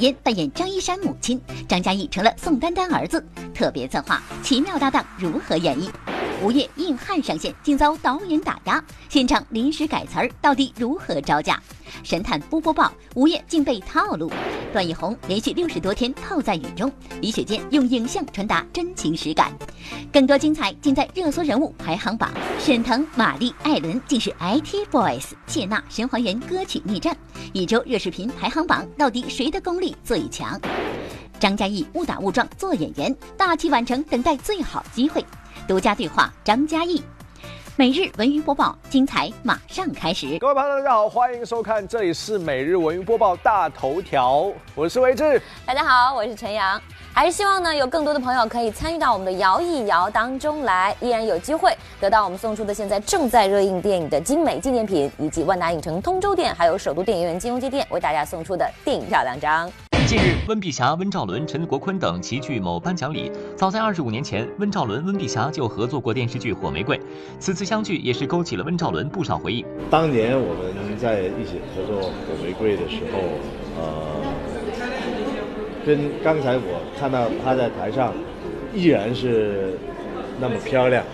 因扮演张一山母亲，张嘉译成了宋丹丹儿子。特别策划，奇妙搭档如何演绎？吴越硬汉上线，竟遭导演打压，现场临时改词儿，到底如何招架？神探不播报，吴越竟被套路。段奕宏连续六十多天泡在雨中，李雪健用影像传达真情实感。更多精彩尽在热搜人物排行榜。沈腾、马丽、艾伦竟是 IT boys，谢娜神还原歌曲逆战。一周热视频排行榜到底谁的功力最强？张嘉译误打误撞做演员，大器晚成，等待最好机会。独家对话张嘉译，每日文娱播报，精彩马上开始。各位朋友，大家好，欢迎收看，这里是每日文娱播报大头条，我是维志。大家好，我是陈阳。还是希望呢，有更多的朋友可以参与到我们的摇一摇当中来，依然有机会得到我们送出的现在正在热映电影的精美纪念品，以及万达影城通州店还有首都电影院金融街店为大家送出的电影票两张。近日，温碧霞、温兆伦、陈国坤等齐聚某颁奖礼。早在二十五年前，温兆伦、温碧霞就合作过电视剧《火玫瑰》，此次相聚也是勾起了温兆伦不少回忆。当年我们在一起合作《火玫瑰》的时候，呃，跟刚才我看到她在台上，依然是那么漂亮。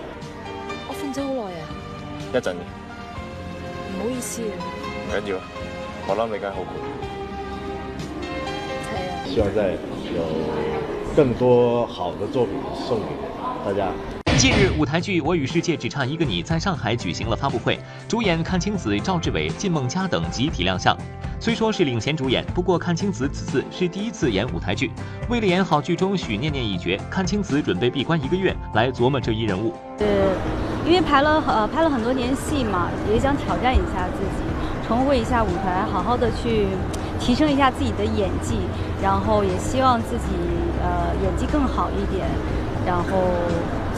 我瞓咗好耐啊！一陣，唔好意思啊。唔緊要，我諗你梗係好攰。希望在有更多好的作品送给大家。近日，舞台剧《我与世界只差一个你》在上海举行了发布会，主演阚清子、赵志伟、靳梦佳等集体亮相。虽说是领衔主演，不过阚清子此次是第一次演舞台剧。为了演好剧中许念念一角，阚清子准备闭关一个月来琢磨这一人物。对，因为排了呃拍了很多年戏嘛，也想挑战一下自己，重回一下舞台，好好的去。提升一下自己的演技，然后也希望自己呃演技更好一点，然后，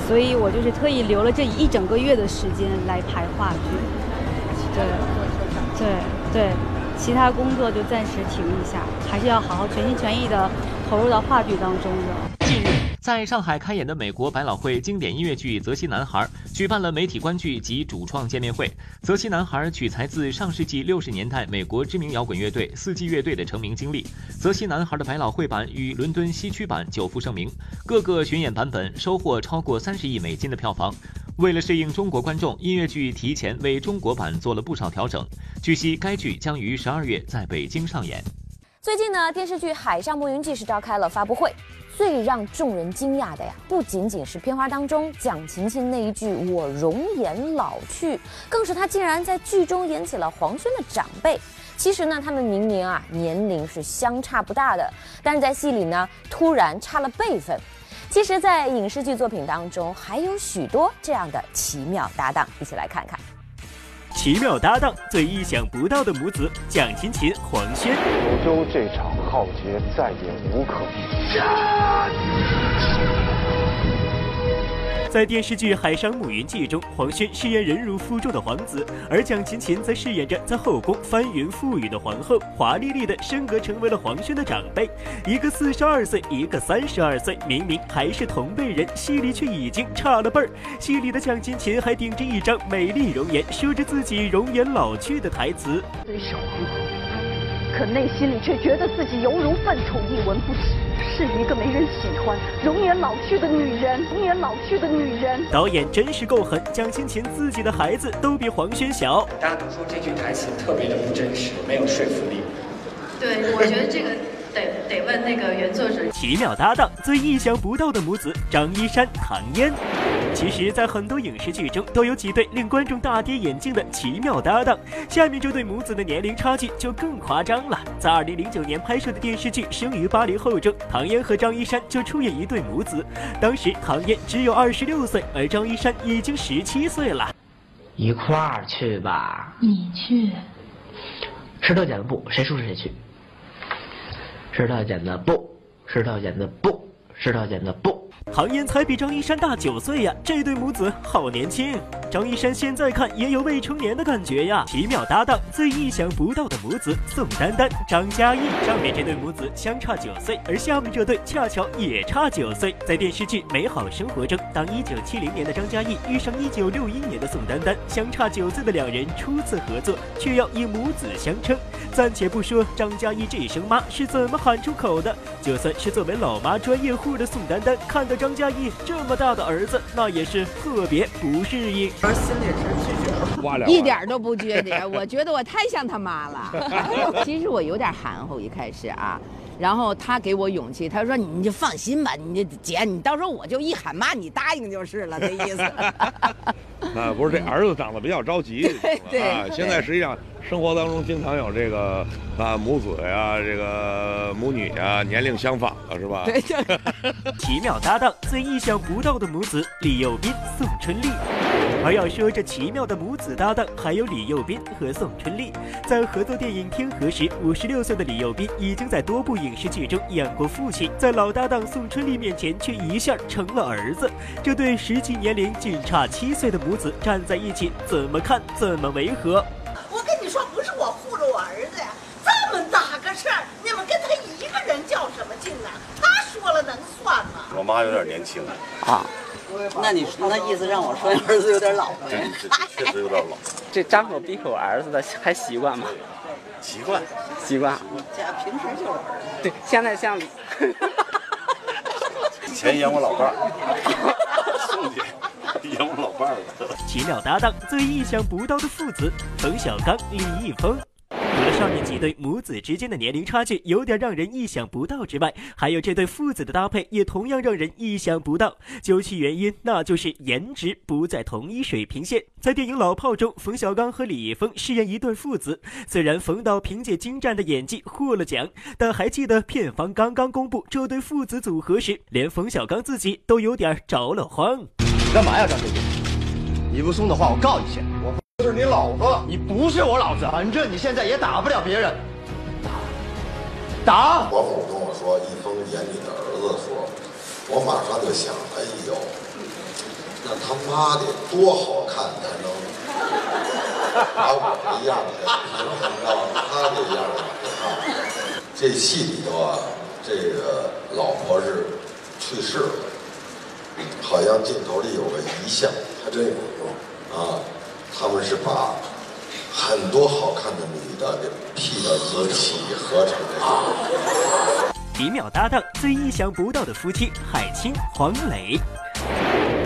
所以我就是特意留了这一整个月的时间来排话剧，对，对对，其他工作就暂时停一下，还是要好好全心全意的投入到话剧当中的。在上海开演的美国百老汇经典音乐剧《泽西男孩》举办了媒体观剧及主创见面会。《泽西男孩》取材自上世纪六十年代美国知名摇滚乐队四季乐队的成名经历。《泽西男孩》的百老汇版与伦敦西区版久负盛名，各个巡演版本收获超过三十亿美金的票房。为了适应中国观众，音乐剧提前为中国版做了不少调整。据悉，该剧将于十二月在北京上演。最近呢，电视剧《海上牧云记》是召开了发布会。最让众人惊讶的呀，不仅仅是片花当中蒋勤勤那一句“我容颜老去”，更是她竟然在剧中演起了黄轩的长辈。其实呢，他们明明啊年龄是相差不大的，但是在戏里呢突然差了辈分。其实，在影视剧作品当中还有许多这样的奇妙搭档，一起来看看。奇妙搭档，最意想不到的母子，蒋勤勤、黄轩。九州这场浩劫再也无可避免。在电视剧《海上牧云记》中，黄轩饰演忍辱负重的皇子，而蒋勤勤则饰演着在后宫翻云覆雨的皇后，华丽丽的升格成为了黄轩的长辈。一个四十二岁，一个三十二岁，明明还是同辈人，戏里却已经差了辈儿。戏里的蒋勤勤还顶着一张美丽容颜，说着自己容颜老去的台词。可内心里却觉得自己犹如粪土一文不值。是一个没人喜欢、容颜老去的女人，容颜老去的女人。导演真是够狠，蒋勤勤自己的孩子都比黄轩小。大家都说这句台词特别的不真实，没有说服力。对，我觉得这个。得得问那个原作者。奇妙搭档，最意想不到的母子张一山、唐嫣。其实，在很多影视剧中都有几对令观众大跌眼镜的奇妙搭档。下面这对母子的年龄差距就更夸张了。在二零零九年拍摄的电视剧《生于八零后》中，唐嫣和张一山就出演一对母子。当时唐嫣只有二十六岁，而张一山已经十七岁了。一块儿去吧。你去。石头剪子布，谁输谁去。石头剪子布，石头剪子布，石头剪子布。唐嫣才比张一山大九岁呀，这对母子好年轻。张一山现在看也有未成年的感觉呀。奇妙搭档，最意想不到的母子宋丹丹、张嘉译。上面这对母子相差九岁，而下面这对恰巧也差九岁。在电视剧《美好生活》中，当一九七零年的张嘉译遇上一九六一年的宋丹丹，相差九岁的两人初次合作，却要以母子相称。暂且不说张嘉译这一声妈是怎么喊出口的，就算是作为老妈专业户的宋丹丹，看到张嘉译这么大的儿子，那也是特别不适应。心里是拒绝，一点都不觉得，我觉得我太像他妈了。其实我有点含糊一开始啊，然后他给我勇气，他说你就放心吧，你姐，你到时候我就一喊妈，你答应就是了，那意思。那，不是这儿子长得比较着急，对啊，现在实际上。生活当中经常有这个啊母子呀，这个母女呀，年龄相仿了是吧？对。奇妙搭档，最意想不到的母子李幼斌、宋春丽。而要说这奇妙的母子搭档，还有李幼斌和宋春丽。在合作电影《天河》时，五十六岁的李幼斌已经在多部影视剧中演过父亲，在老搭档宋春丽面前却一下成了儿子。这对实际年龄仅差七岁的母子站在一起，怎么看怎么违和。我跟你说，不是我护着我儿子呀，这么大个事儿，你们跟他一个人较什么劲啊？他说了能算吗？我妈有点年轻啊，那你那意思让我说你儿子有点老了？确实有点老。这张口闭口儿子的还习惯吗？习惯，习惯。家平时就玩。对，现在像。以前演我老伴儿，宋姐演我老伴儿了。奇妙搭档，最意想不到的父子，冯小刚、李易峰。除了上面几对母子之间的年龄差距有点让人意想不到之外，还有这对父子的搭配也同样让人意想不到。究其原因，那就是颜值不在同一水平线。在电影《老炮》中，冯小刚和李易峰饰演一对父子。虽然冯导凭借精湛的演技获了奖，但还记得片方刚刚公布这对父子组合时，连冯小刚自己都有点着了慌。你干嘛呀，张学军？你不送的话，我告一下。我。是你老子，你不是我老子。反正你现在也打不了别人，打！我父跟我说，一峰演你的儿子的时候，我马上就想，哎呦，那他妈得多好看才能 把我这样的平衡到他这样的啊！这戏里头啊，这个老婆是去世了，好像镜头里有个遗像，还真有啊。他们是把很多好看的女的给 P 到一起合成的。一秒搭档，最意想不到的夫妻，海清、黄磊。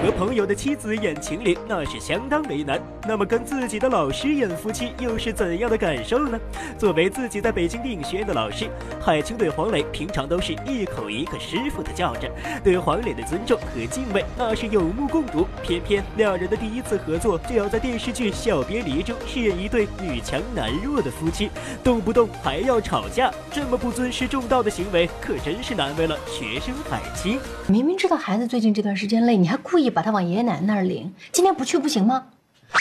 和朋友的妻子演情侣，那是相当为难。那么跟自己的老师演夫妻，又是怎样的感受呢？作为自己在北京电影学院的老师，海清对黄磊平常都是一口一个师傅的叫着，对黄磊的尊重和敬畏那是有目共睹。偏偏两人的第一次合作，就要在电视剧《小别离》中饰演一对女强男弱的夫妻，动不动还要吵架，这么不尊师重道的行为，可真是难为了学生海清。明明知道孩子最近这段时间累，你还故意。把他往爷爷奶奶那儿领，今天不去不行吗？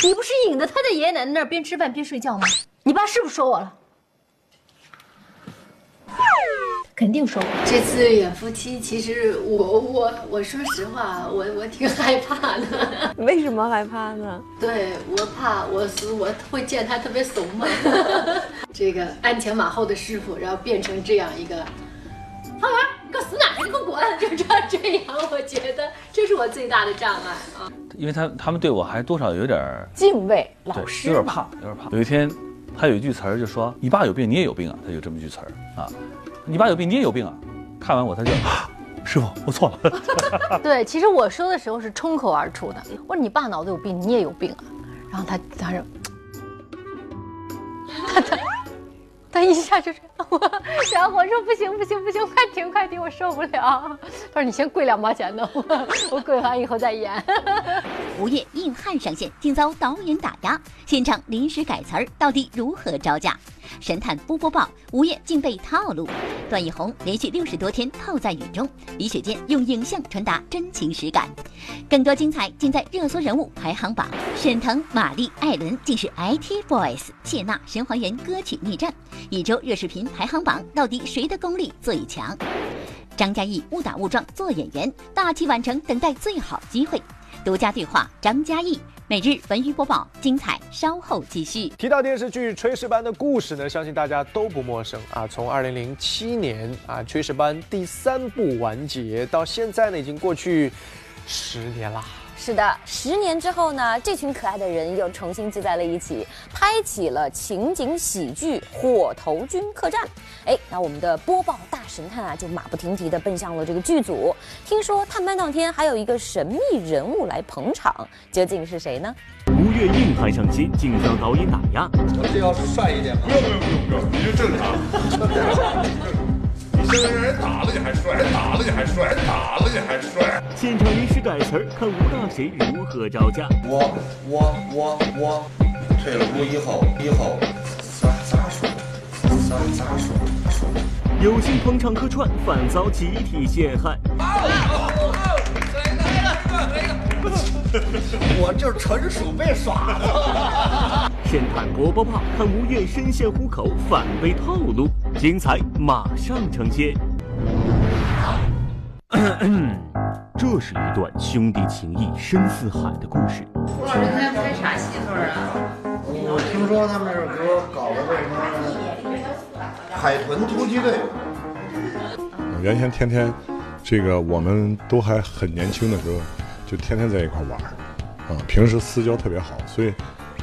你不是引着他在爷爷奶奶那儿边吃饭边睡觉吗？你爸是不是说我了？肯定说我。这次演夫妻，其实我我我说实话，我我挺害怕的。为什么害怕呢？对我怕我我会见他特别怂嘛。这个鞍前马后的师傅，然后变成这样一个。方圆，你给我死哪去？你给我滚！就这样，这样，我觉得这是我最大的障碍啊。因为他他们对我还多少有点敬畏，老师有点怕，有点怕。有一天，他有一句词儿就说：“你爸有病，你也有病啊。”他有这么一句词儿啊，“你爸有病，你也有病啊。”看完我，他就，师傅，我错了。对，其实我说的时候是冲口而出的。我说：“你爸脑子有病，你也有病啊。”然后他他说，他他。他一下就是我，小伙说不行不行不行，快停快停，我受不了。他说你先跪两毛钱的，我我跪完以后再演。无业硬汉上线，竟遭导演打压，现场临时改词儿，到底如何招架？神探波波报，午夜竟被套路。段奕宏连续六十多天泡在雨中，李雪健用影像传达真情实感。更多精彩尽在热搜人物排行榜。沈腾、马丽、艾伦竟是 IT boys。谢娜、神还原歌曲逆战。一周热视频排行榜到底谁的功力最强？张嘉译误打误撞做演员，大器晚成，等待最好机会。独家对话张嘉译。每日文娱播报，精彩稍后继续。提到电视剧《炊事班》的故事呢，相信大家都不陌生啊。从二零零七年啊，《炊事班》第三部完结到现在呢，已经过去十年啦。是的，十年之后呢，这群可爱的人又重新聚在了一起，拍起了情景喜剧《火头军客栈》。哎，那我们的播报大神探啊，就马不停蹄地奔向了这个剧组。听说探班当天还有一个神秘人物来捧场，究竟是谁呢？吴越硬汉上街，竟遭导演打压。我这要是帅一点吗？不用不用不用不用，你就正常。现在让人打了你还帅，打了你还帅，打了你还帅。现场临时改词儿，看吴大谁如何招架。我我我我，退了伍以后以后咋咋说？咋咋说？说。有幸捧场客串，反遭集体陷害。我就是纯属被耍的。先探播播报，看吴越深陷虎口，反被套路。精彩马上呈现。这是一段兄弟情谊深似海的故事。吴老师今天拍啥戏份啊？我听说他们这给我搞了个什么海豚突击队。原先天天，这个我们都还很年轻的时候，就天天在一块玩啊，平时私交特别好，所以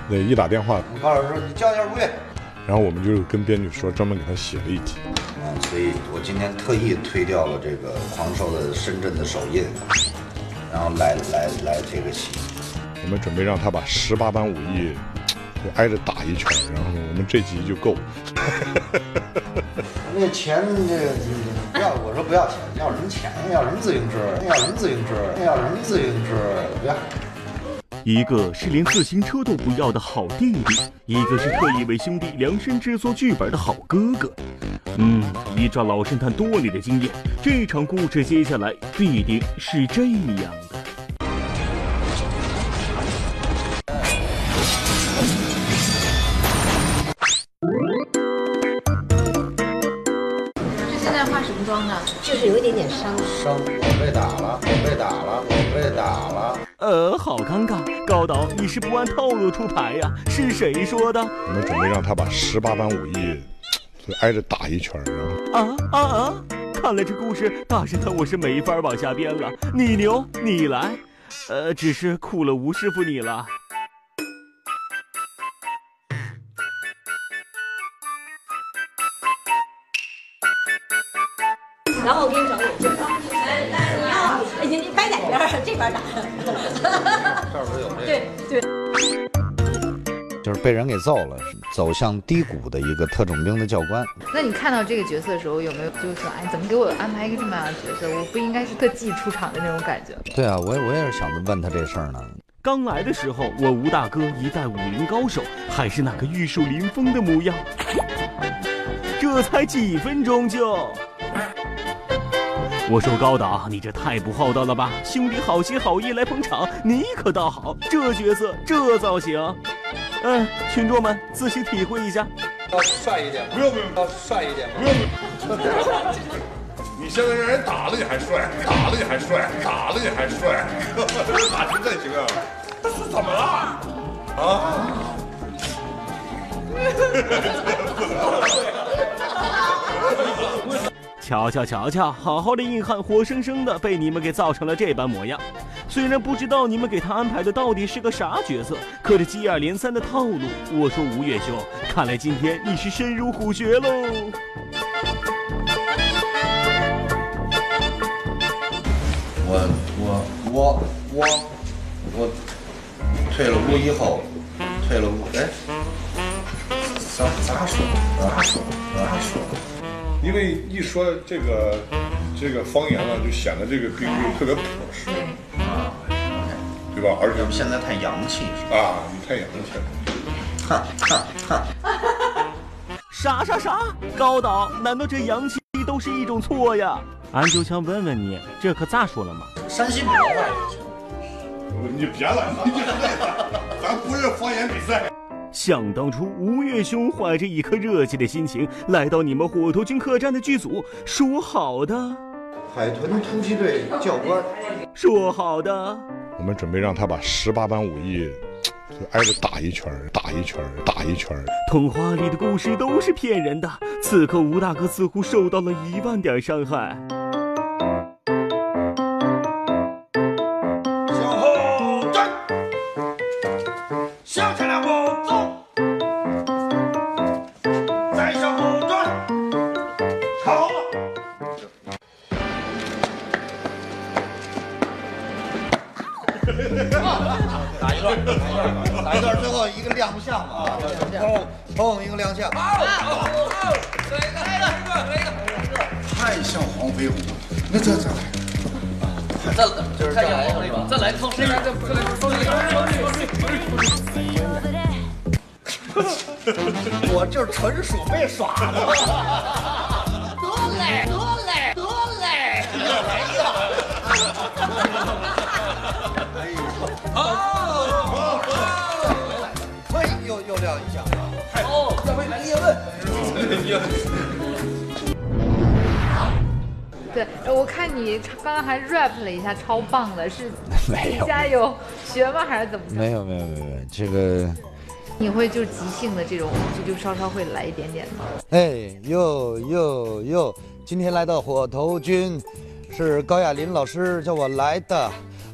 那一打电话，高老师说你叫一下吴越。然后我们就跟编剧说，专门给他写了一集。嗯，所以我今天特意推掉了这个狂兽的深圳的首映，然后来来来这个戏。我们准备让他把十八般武艺就挨着打一圈，然后我们这集就够。那钱这个不要，我说不要钱，要什么钱？要什么自行车？要什么自行车？要什么自行车？不要。一个是连自行车都不要的好弟弟，一个是特意为兄弟量身制作剧本的好哥哥。嗯，依照老侦探多年的经验，这场故事接下来必定是这样的。这现在化什么妆呢？就是有一点点伤。伤，我被打了，我被打了，我被打了。呃，好尴尬，高导，你是不按套路出牌呀？是谁说的？我们准备让他把十八般武艺就挨着打一圈，啊啊啊啊！看来这故事大神他我是没法往下编了。你牛，你来。呃，只是苦了吴师傅你了。然后对对。就是被人给揍了，走向低谷的一个特种兵的教官。那你看到这个角色的时候，有没有就是说，哎，怎么给我安排一个这么样的角色？我不应该是特技出场的那种感觉。对啊，我我也是想问他这事儿呢。刚来的时候，我吴大哥一代武林高手，还是那个玉树临风的模样。这才几分钟就。我说高导，你这太不厚道了吧！兄弟好心好意来捧场，你可倒好，这角色这造型，嗯，群众们仔细体会一下。要帅一点，不用不用，要帅一点，不用。你现在让人打了你还帅，打了你还帅，打了你还帅，打成这行啊？这是怎么了？啊？瞧瞧瞧瞧，好好的硬汉，活生生的被你们给造成了这般模样。虽然不知道你们给他安排的到底是个啥角色，可这接二连三的套路，我说吴越兄，看来今天你是深入虎穴喽。我我我我我退了伍以后，退了伍，哎，咋咋说？咋说？咋说？因为一说这个这个方言了，就显得这个兵就特别朴实啊，对吧？而且现在太洋气啊，你太洋气了。哈哈哈！啥啥啥？高导，难道这洋气都是一种错呀？俺就想问问你，这可咋说了嘛？山西普通话。你别了，你别了，咱不是方言比赛。想当初，吴越兄怀着一颗热切的心情来到你们火头军客栈的剧组，说好的，海豚突击队教官。说好的，我们准备让他把十八般武艺就挨着打一圈儿，打一圈儿，打一圈儿。童话里的故事都是骗人的。此刻吴大哥似乎受到了一万点伤害。段，打一段，最后一个亮相啊！砰砰，一个亮相。好，来一个，来一个，来一个太像黄飞鸿了，那这这来，再就是再来？再来套谁？再再来套 我这纯属被耍的。得嘞，好，嘿，又又亮一下啊！哦，再回来叶问。对，我看你刚刚还 rap 了一下，超棒的，是没有加油学吗？还是怎么？没有没有没有，这个你会就是即兴的这种，就就稍稍会来一点点吗？哎呦呦呦，今天来到火头军，是高亚麟老师叫我来的。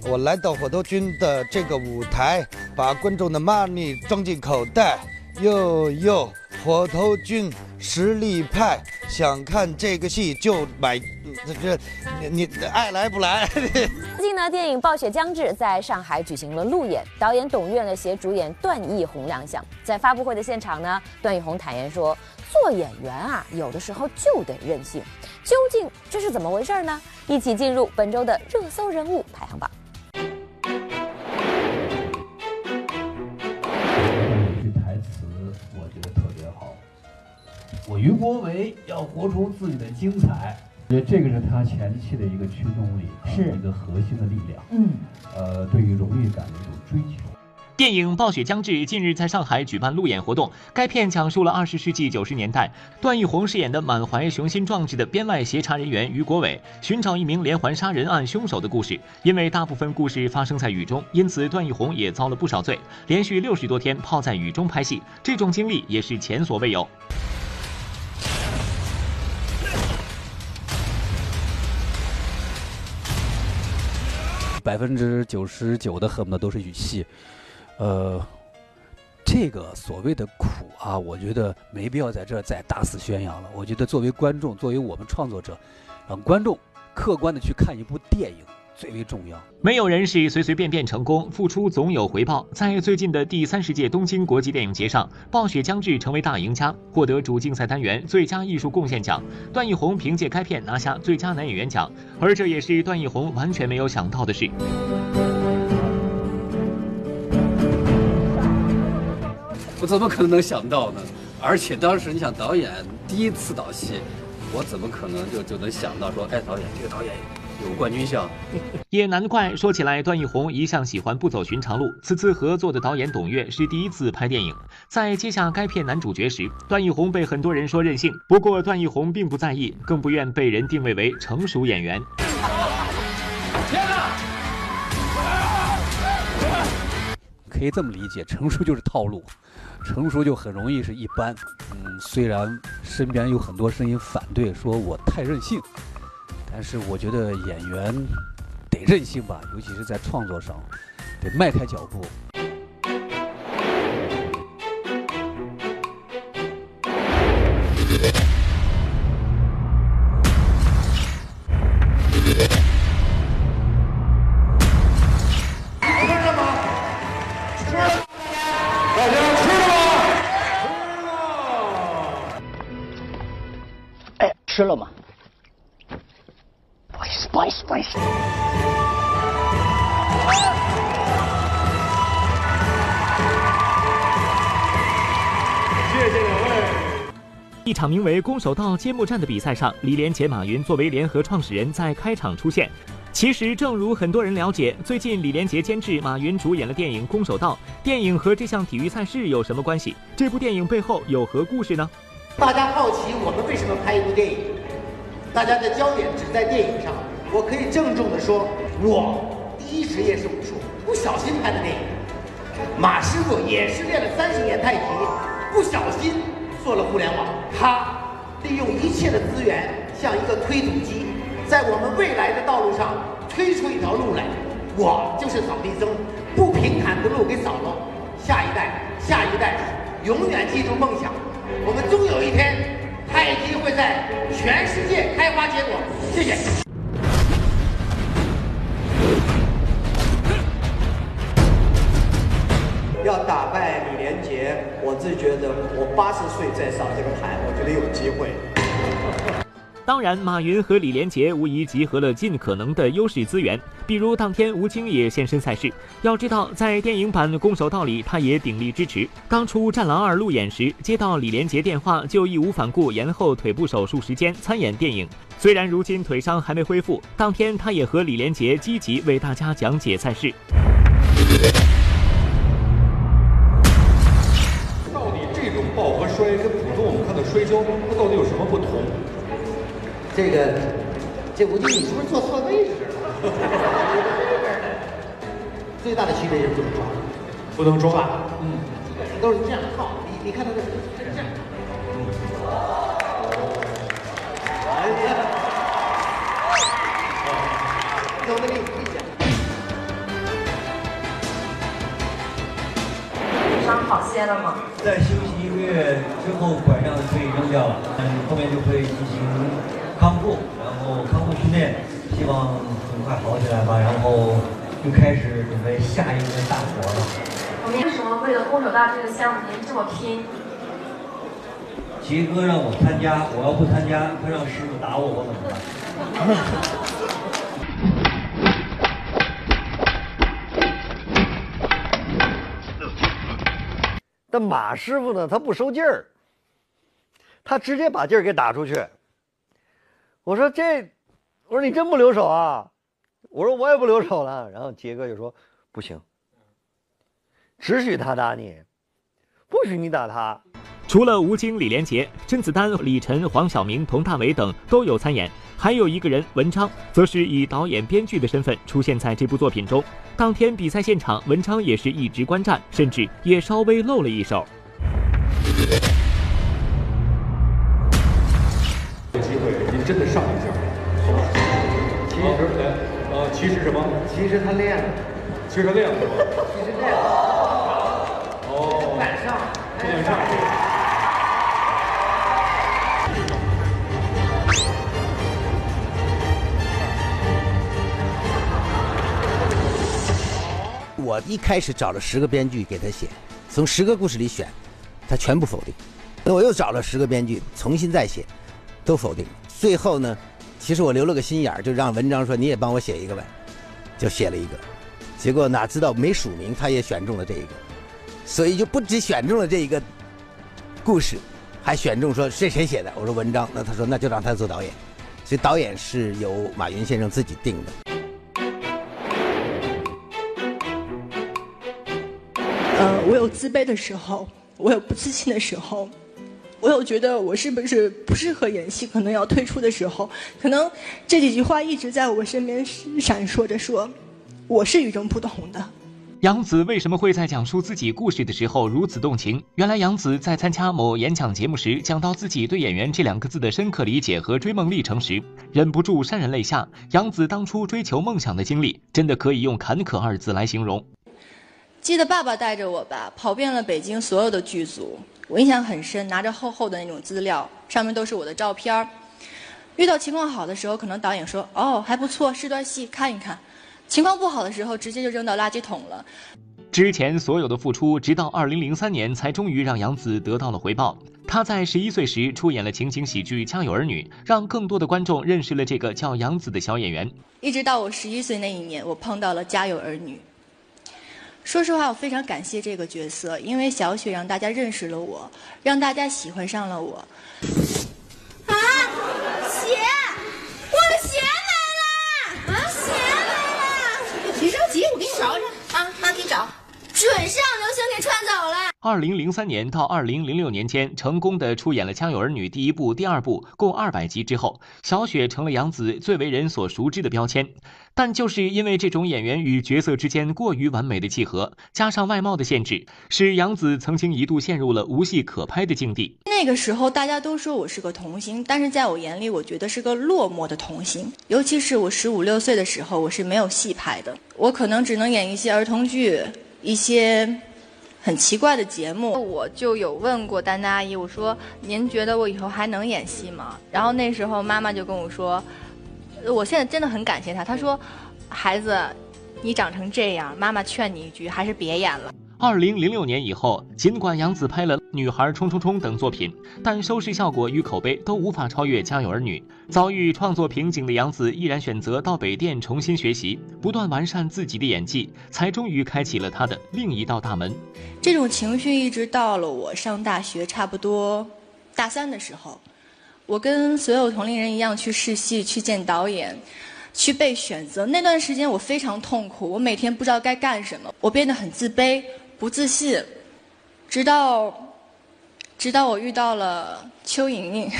我来到火头军的这个舞台，把观众的 money 装进口袋。哟哟，火头军实力派，想看这个戏就买，这这你你爱来不来？最近呢，电影《暴雪将至》在上海举行了路演，导演董越呢携主演段奕宏亮相。在发布会的现场呢，段奕宏坦言说，做演员啊，有的时候就得任性。究竟这是怎么回事呢？一起进入本周的热搜人物排行榜。我于国维要活出自己的精彩，我觉得这个是他前期的一个驱动力，是一个核心的力量。嗯，呃，对于荣誉感的一种追求。电影《暴雪将至》近日在上海举办路演活动。该片讲述了二十世纪九十年代，段奕宏饰演的满怀雄心壮志的编外协查人员于国伟寻找一名连环杀人案凶手的故事。因为大部分故事发生在雨中，因此段奕宏也遭了不少罪，连续六十多天泡在雨中拍戏，这种经历也是前所未有。百分之九十九的恨不得都是语气，呃，这个所谓的苦啊，我觉得没必要在这儿再大肆宣扬了。我觉得作为观众，作为我们创作者，让观众客观的去看一部电影最为重要。没有人是随随便便成功，付出总有回报。在最近的第三十届东京国际电影节上，《暴雪将至》成为大赢家，获得主竞赛单元最佳艺术贡献奖。段奕宏凭借该片拿下最佳男演员奖，而这也是段奕宏完全没有想到的事。我怎么可能能想到呢？而且当时你想，导演第一次导戏，我怎么可能就就能想到说，哎，导演这个导演有冠军相？也难怪，说起来，段奕宏一向喜欢不走寻常路。此次合作的导演董越是第一次拍电影，在接下该片男主角时，段奕宏被很多人说任性，不过段奕宏并不在意，更不愿被人定位为成熟演员。可以这么理解，成熟就是套路，成熟就很容易是一般。嗯，虽然身边有很多声音反对，说我太任性，但是我觉得演员得任性吧，尤其是在创作上，得迈开脚步。哎，吃了吗？不好意思，不好意思，不好意思。谢谢两位。一场名为“攻守道揭幕战”的比赛上，李连杰、马云作为联合创始人在开场出现。其实，正如很多人了解，最近李连杰监制、马云主演了电影《攻守道》。电影和这项体育赛事有什么关系？这部电影背后有何故事呢？大家好奇我们为什么拍一部电影？大家的焦点只在电影上。我可以郑重地说，我第一职业是武术，不小心拍的电影。马师傅也是练了三十年太极，不小心做了互联网。他利用一切的资源，像一个推土机，在我们未来的道路上推出一条路来。我就是扫地僧，不平坦的路给扫了。下一代，下一代，永远记住梦想。我们终有一天，太极会在全世界开花结果。谢谢。要打败李连杰，我自觉得我八十岁再上这个台，我觉得有机会。当然，马云和李连杰无疑集合了尽可能的优势资源，比如当天吴京也现身赛事。要知道，在电影版《攻守道》里，他也鼎力支持。当初《战狼二》路演时，接到李连杰电话，就义无反顾延后腿部手术时间参演电影。虽然如今腿伤还没恢复，当天他也和李连杰积极为大家讲解赛事。这个，这吴京，你是不是坐错位置了？最大的区别就是不能抓，不能抓，嗯，都是这样靠。你你看他这，这这样。哎呀，有的给你讲。伤好些了吗？在休息一个月之后，拐杖可以扔掉了，嗯，后面就可以进行康复，然后康复训练，希望很快好起来吧，然后就开始准备下一个大活了。我们为什么为了空手道这个项目您这么拼？杰哥让我参加，我要不参加，他让师傅打我，我怎么办？但马师傅呢，他不收劲儿，他直接把劲儿给打出去。我说这，我说你真不留手啊？我说我也不留手了。然后杰哥就说不行，只许他打你，不许你打他。除了吴京、李连杰、甄子丹、李晨、黄晓明、佟大为等都有参演，还有一个人文章，则是以导演、编剧的身份出现在这部作品中。当天比赛现场，文章也是一直观战，甚至也稍微露了一手。真的上一下，好吧？其实，来，呃，其实什么？其实他练了，其实他练了是吧？其实练了。哦，不敢上，不敢上。我一开始找了十个编剧给他写，从十个故事里选，他全部否定。那我又找了十个编剧重新再写，都否定。最后呢，其实我留了个心眼儿，就让文章说你也帮我写一个呗，就写了一个。结果哪知道没署名，他也选中了这一个，所以就不止选中了这一个故事，还选中说是谁写的。我说文章，那他说那就让他做导演，所以导演是由马云先生自己定的。呃，我有自卑的时候，我有不自信的时候，我有觉得我是不是不适合演戏，可能要退出的时候，可能这几句话一直在我身边闪烁着，说我是与众不同的。杨紫为什么会在讲述自己故事的时候如此动情？原来杨紫在参加某演讲节目时，讲到自己对演员这两个字的深刻理解和追梦历程时，忍不住潸然泪下。杨紫当初追求梦想的经历，真的可以用坎坷二字来形容。记得爸爸带着我吧，跑遍了北京所有的剧组，我印象很深，拿着厚厚的那种资料，上面都是我的照片儿。遇到情况好的时候，可能导演说：“哦，还不错，是段戏，看一看。”情况不好的时候，直接就扔到垃圾桶了。之前所有的付出，直到二零零三年才终于让杨紫得到了回报。她在十一岁时出演了情景喜剧《家有儿女》，让更多的观众认识了这个叫杨紫的小演员。一直到我十一岁那一年，我碰到了《家有儿女》。说实话，我非常感谢这个角色，因为小雪让大家认识了我，让大家喜欢上了我。啊，鞋，我的鞋没了！啊，鞋没了！别着急，我给你找找。啊，妈给你找。准是让刘星给穿走了。二零零三年到二零零六年间，成功的出演了《家有儿女》第一部、第二部，共二百集之后，小雪成了杨紫最为人所熟知的标签。但就是因为这种演员与角色之间过于完美的契合，加上外貌的限制，使杨紫曾经一度陷入了无戏可拍的境地。那个时候大家都说我是个童星，但是在我眼里，我觉得是个落寞的童星。尤其是我十五六岁的时候，我是没有戏拍的，我可能只能演一些儿童剧，一些。很奇怪的节目，我就有问过丹丹阿姨，我说您觉得我以后还能演戏吗？然后那时候妈妈就跟我说，我现在真的很感谢她。她说，孩子，你长成这样，妈妈劝你一句，还是别演了。二零零六年以后，尽管杨紫拍了《女孩冲冲冲》等作品，但收视效果与口碑都无法超越《家有儿女》。遭遇创作瓶颈的杨紫，依然选择到北电重新学习，不断完善自己的演技，才终于开启了她的另一道大门。这种情绪一直到了我上大学，差不多大三的时候，我跟所有同龄人一样去试戏、去见导演、去被选择。那段时间我非常痛苦，我每天不知道该干什么，我变得很自卑。不自信，直到，直到我遇到了邱莹莹。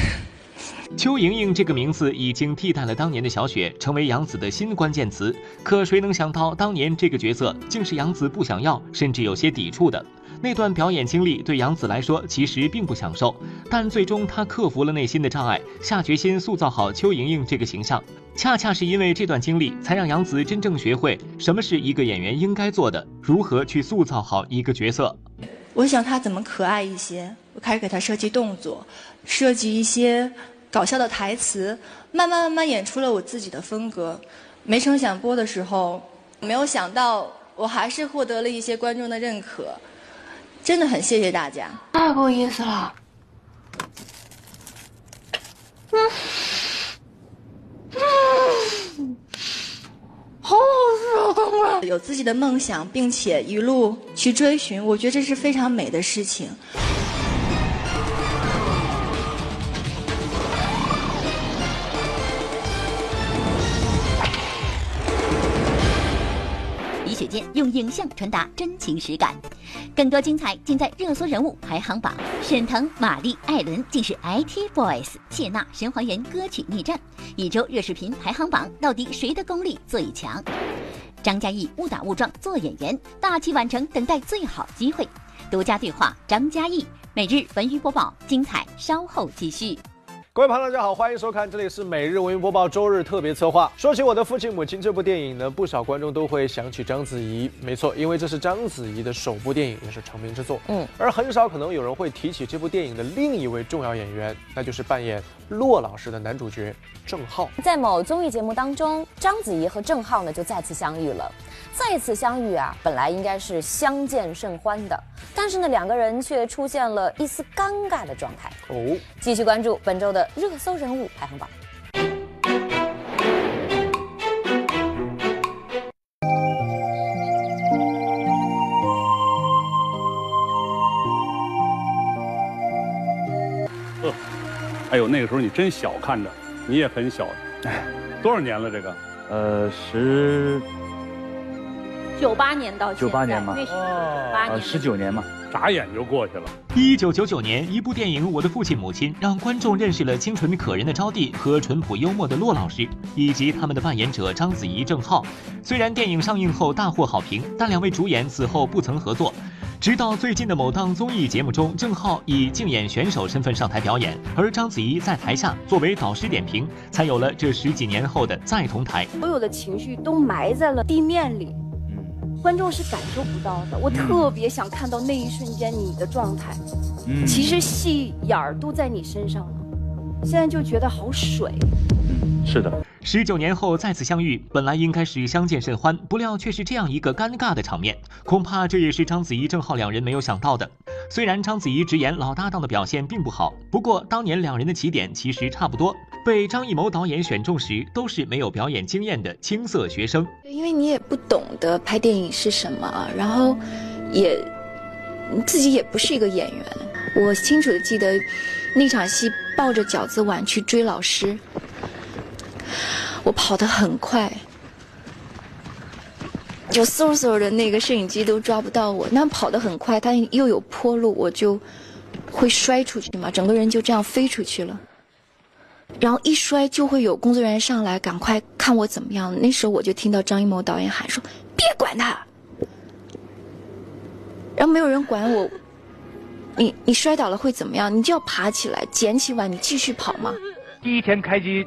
邱莹莹这个名字已经替代了当年的小雪，成为杨紫的新关键词。可谁能想到，当年这个角色竟是杨紫不想要，甚至有些抵触的。那段表演经历对杨紫来说其实并不享受，但最终她克服了内心的障碍，下决心塑造好邱莹莹这个形象。恰恰是因为这段经历，才让杨紫真正学会什么是一个演员应该做的，如何去塑造好一个角色。我想她怎么可爱一些，我开始给她设计动作，设计一些搞笑的台词，慢慢慢慢演出了我自己的风格。没成想播的时候，没有想到我还是获得了一些观众的认可，真的很谢谢大家。太够意思了。嗯。嗯，好好吃啊，有自己的梦想，并且一路去追寻，我觉得这是非常美的事情。用影像传达真情实感，更多精彩尽在热搜人物排行榜。沈腾、马丽、艾伦竟是 IT Boys，谢娜、神还原歌曲逆战。一周热视频排行榜到底谁的功力最强？张嘉译误打误撞做演员，大器晚成，等待最好机会。独家对话张嘉译，每日文娱播报，精彩稍后继续。各位朋友，大家好，欢迎收看，这里是每日文娱播报周日特别策划。说起我的父亲母亲这部电影呢，不少观众都会想起章子怡。没错，因为这是章子怡的首部电影，也是成名之作。嗯，而很少可能有人会提起这部电影的另一位重要演员，那就是扮演骆老师的男主角郑浩。在某综艺节目当中，章子怡和郑浩呢就再次相遇了。再次相遇啊，本来应该是相见甚欢的，但是呢，两个人却出现了一丝尴尬的状态。哦，继续关注本周的热搜人物排行榜。呵，哎呦，那个时候你真小看着，你也很小，哎，多少年了这个？呃，十。九八年到九八年嘛，八年十九年嘛，眨眼就过去了。一九九九年，一部电影《我的父亲母亲》让观众认识了清纯可人的招娣和淳朴幽默的骆老师，以及他们的扮演者章子怡、郑浩。虽然电影上映后大获好评，但两位主演此后不曾合作。直到最近的某档综艺节目中，郑浩以竞演选手身份上台表演，而章子怡在台下作为导师点评，才有了这十几年后的再同台。所有的情绪都埋在了地面里。观众是感受不到的，我特别想看到那一瞬间你的状态。嗯，其实戏眼儿都在你身上了，现在就觉得好水。嗯，是的。十九年后再次相遇，本来应该是相见甚欢，不料却是这样一个尴尬的场面。恐怕这也是章子怡、郑浩两人没有想到的。虽然章子怡直言老搭档的表现并不好，不过当年两人的起点其实差不多。被张艺谋导演选中时，都是没有表演经验的青涩学生。因为你也不懂得拍电影是什么，然后也自己也不是一个演员。我清楚的记得那场戏，抱着饺子碗去追老师，我跑得很快，就嗖嗖的那个摄影机都抓不到我，那跑得很快，它又有坡路，我就会摔出去嘛，整个人就这样飞出去了。然后一摔就会有工作人员上来，赶快看我怎么样。那时候我就听到张艺谋导演喊说：“别管他。”然后没有人管我。你你摔倒了会怎么样？你就要爬起来，捡起碗，你继续跑吗？第一天开机，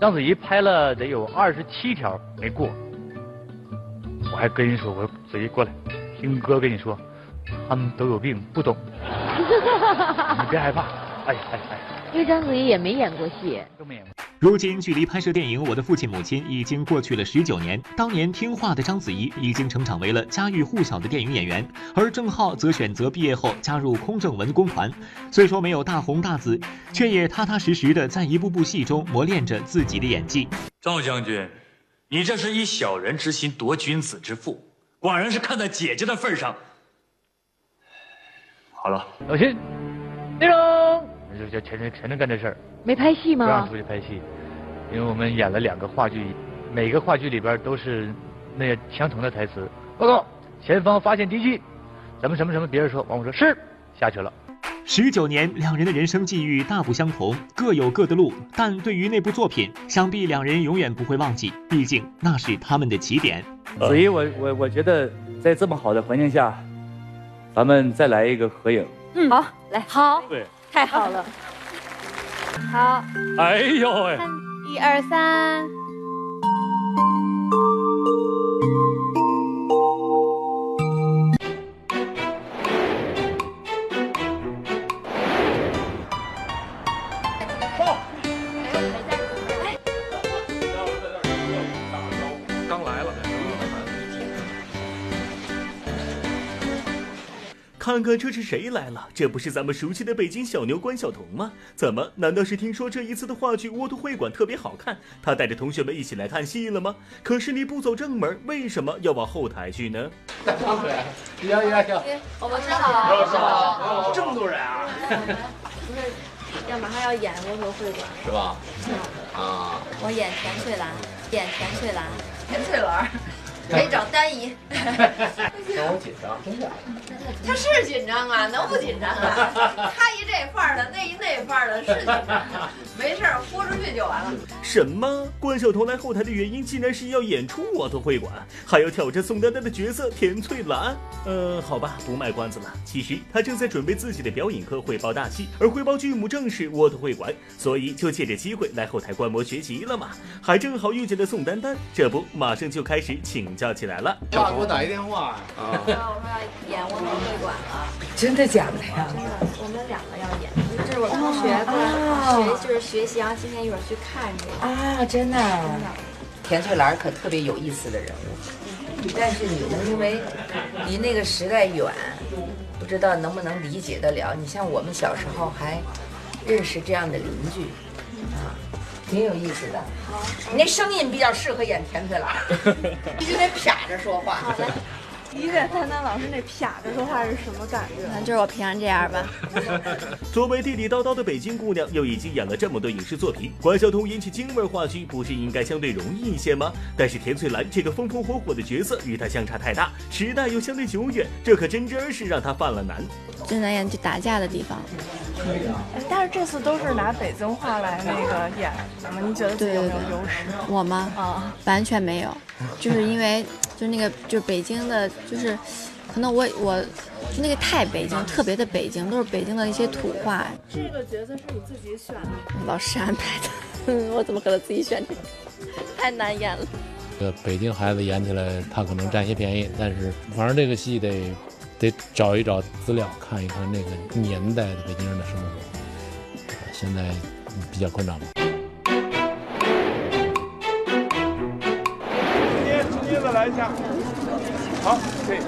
章子怡拍了得有二十七条没过。我还跟人说：“我说子怡过来，听哥跟你说，他们都有病，不懂。你别害怕。”哎呀哎哎。因为章子怡也没演过戏，都没演过。如今距离拍摄电影《我的父亲母亲》已经过去了十九年，当年听话的章子怡已经成长为了家喻户晓的电影演员，而郑浩则选择毕业后加入空政文工团。虽说没有大红大紫，却也踏踏实实的在一部部戏中磨练着自己的演技。赵将军，你这是以小人之心夺君子之腹，寡人是看在姐姐的份上。好了，老秦，内容。就就全程全程干这事儿，没拍戏吗？不让出去拍戏，因为我们演了两个话剧，每个话剧里边都是那相同的台词。报告，前方发现敌机，咱们什么什么？别人说，王武说是，下去了。十九年，两人的人生际遇大不相同，各有各的路。但对于那部作品，想必两人永远不会忘记，毕竟那是他们的起点。子怡，我我我觉得在这么好的环境下，咱们再来一个合影。嗯，好，来，好，对。太好了，好，哎呦喂，一二三。看看这是谁来了？这不是咱们熟悉的北京小牛关晓彤吗？怎么？难道是听说这一次的话剧《窝头会馆》特别好看，他带着同学们一起来看戏了吗？可是你不走正门，为什么要往后台去呢？张嘴，行行行，我们知道，知道，这么多人啊！不是，要马上要演《窝头会馆》是吧？啊，我演田翠兰，演田翠兰，田翠兰。可以找丹姨。让我紧张，真的。他是紧张啊，能不紧张啊？他一这范儿的，那一那范儿的，是紧张。没事儿，豁出去就完了。什么？关晓彤来后台的原因，竟然是要演出《我的会馆》，还要挑战宋丹丹的角色田翠兰。呃，好吧，不卖关子了。其实他正在准备自己的表演课汇报大戏，而汇报剧目正是《我的会馆》，所以就借着机会来后台观摩学习了嘛。还正好遇见了宋丹丹，这不，马上就开始请教起来了。爸给我打一电话啊！我说要演《窝头会馆》了，真的假的呀？真的，我们两个要演，这是我同学过来学，就是学习，然后今天一会儿去看这个。啊，真的。真的。田翠兰可特别有意思的人物，但是你们，因为离那个时代远，不知道能不能理解得了。你像我们小时候还认识这样的邻居，啊，挺有意思的。好，你那声音比较适合演田翠兰，必须得撇着说话。好嘞。理解丹丹老师那撇着说话是什么感觉？那就是我平常这样吧。作为地地道道的北京姑娘，又已经演了这么多影视作品，关晓彤引起京味话剧不是应该相对容易一些吗？但是田翠兰这个风风火火的角色与她相差太大，时代又相对久远，这可真真是让她犯了难。最难演就打架的地方。但是这次都是拿北京话来那个演，怎么你觉得自己有没有优势？我吗？啊，完全没有，就是因为就那个就北京的。就是，可能我我，就那个太北京，特别的北京，都是北京的一些土话。这个角色是你自己选的？老师安排的。我怎么可能自己选的？太难演了。这北京孩子演起来，他可能占些便宜，但是反正这个戏得得找一找资料，看一看那个年代的北京人的生活，现在比较困难吧。直接直接的来一下。好，可以。